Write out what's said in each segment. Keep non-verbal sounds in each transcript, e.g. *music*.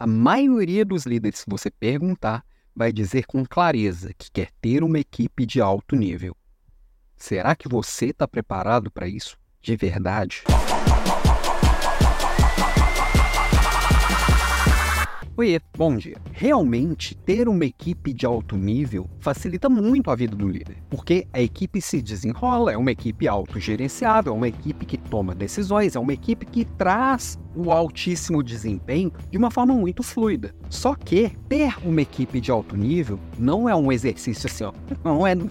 A maioria dos líderes, se você perguntar, vai dizer com clareza que quer ter uma equipe de alto nível. Será que você está preparado para isso de verdade? Oiê, bom dia. Realmente, ter uma equipe de alto nível facilita muito a vida do líder, porque a equipe se desenrola, é uma equipe autogerenciável, é uma equipe que toma decisões, é uma equipe que traz o altíssimo desempenho de uma forma muito fluida. Só que ter uma equipe de alto nível não é um exercício assim, ó, *laughs* não é num,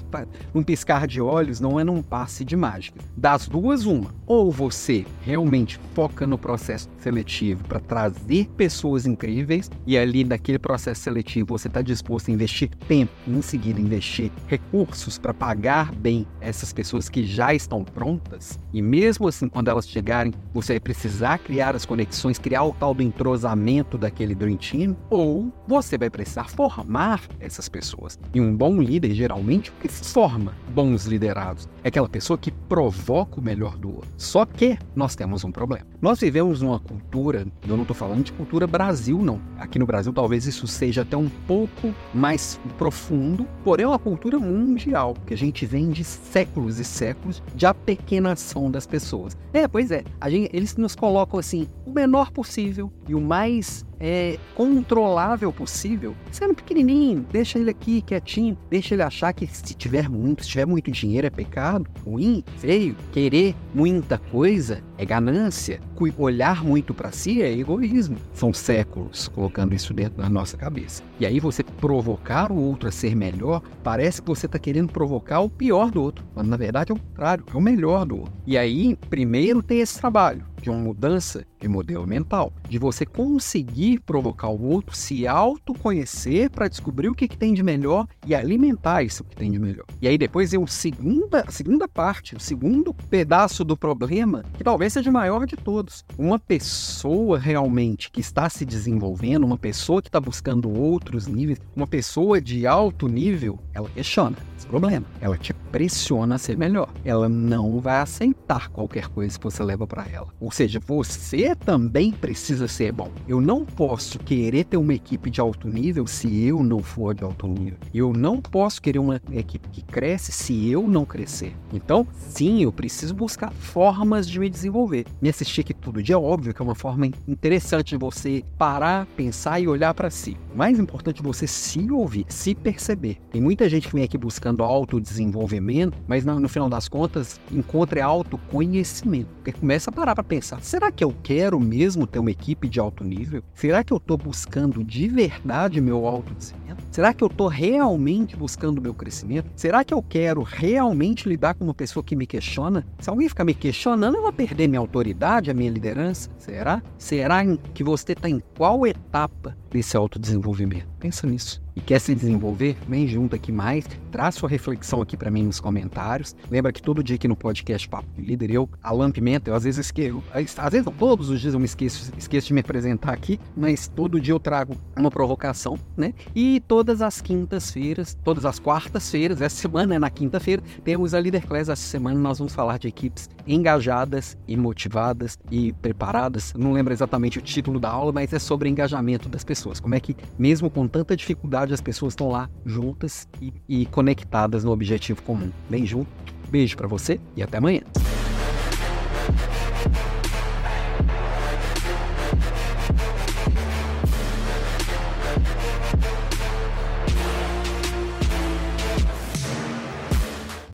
num piscar de olhos, não é num passe de mágica. Das duas, uma. Ou você realmente foca no processo seletivo para trazer pessoas incríveis e ali naquele processo seletivo você está disposto a investir tempo, em seguida investir recursos para pagar bem essas pessoas que já estão prontas, e mesmo assim, quando elas chegarem, você vai precisar criar as conexões, criar o tal do entrosamento daquele Dream Team, ou você vai precisar formar essas pessoas. E um bom líder, geralmente, o que forma bons liderados? É aquela pessoa que provoca o melhor do outro. Só que nós temos um problema. Nós vivemos numa cultura, eu não estou falando de cultura Brasil, não. Aqui no Brasil, talvez isso seja até um pouco mais profundo, porém é uma cultura mundial, que a gente vem de séculos e séculos de apequenação das pessoas. É, pois é, gente, eles nos colocam assim, o menor possível e o mais é, controlável possível, sendo pequenininho, deixa ele aqui quietinho, deixa ele achar que se tiver muito, se tiver muito dinheiro é pecado, ruim, feio, querer muita coisa é ganância, olhar muito para si é egoísmo. São séculos colocando isso dentro da nossa cabeça. E aí você provocar o outro a ser melhor, parece que você está querendo provocar o pior do outro, mas na verdade é o contrário, é o melhor do outro. E aí, primeiro tem esse trabalho de uma mudança de modelo mental, de você conseguir provocar o outro, se autoconhecer para descobrir o que, que, tem de melhor e alimentar isso que tem de melhor. E aí depois é segunda, a segunda parte, o segundo pedaço do problema, que talvez seja o maior de todos. Uma pessoa realmente que está se desenvolvendo, uma pessoa que está buscando outros níveis, uma pessoa de alto nível, ela questiona problema. Ela te pressiona a ser melhor. Ela não vai aceitar qualquer coisa que você leva para ela. Ou seja, você também precisa ser bom. Eu não posso querer ter uma equipe de alto nível se eu não for de alto nível. Eu não posso querer uma equipe que cresce se eu não crescer. Então, sim, eu preciso buscar formas de me desenvolver. Me assistir aqui todo dia, é óbvio que é uma forma interessante de você parar, pensar e olhar para si. O mais importante é você se ouvir, se perceber. Tem muita gente que vem aqui buscando autodesenvolvimento, mas no, no final das contas encontra autoconhecimento. Porque começa a parar para pensar: será que eu quero mesmo ter uma equipe de alto nível? Será que eu estou buscando de verdade meu autodesenvolvimento? Será que eu estou realmente buscando meu crescimento? Será que eu quero realmente lidar com uma pessoa que me questiona? Se alguém ficar me questionando, eu vou perder minha autoridade, a minha liderança? Será? Será que você está em qual etapa desse autodesenvolvimento? Pensa nisso e quer se desenvolver, vem junto aqui mais, traz sua reflexão aqui para mim nos comentários. Lembra que todo dia aqui no podcast Papo de Líder, eu, Alan Pimenta, eu às vezes esqueço, às vezes não, todos os dias eu me esqueço, esqueço de me apresentar aqui, mas todo dia eu trago uma provocação, né? E todas as quintas-feiras, todas as quartas-feiras, essa semana é na quinta-feira, temos a Leader Class. Essa semana nós vamos falar de equipes engajadas e motivadas e preparadas. Não lembro exatamente o título da aula, mas é sobre engajamento das pessoas. Como é que, mesmo com tanta dificuldade, as pessoas estão lá juntas e, e conectadas no objetivo comum. Bem junto. Beijo para você e até amanhã.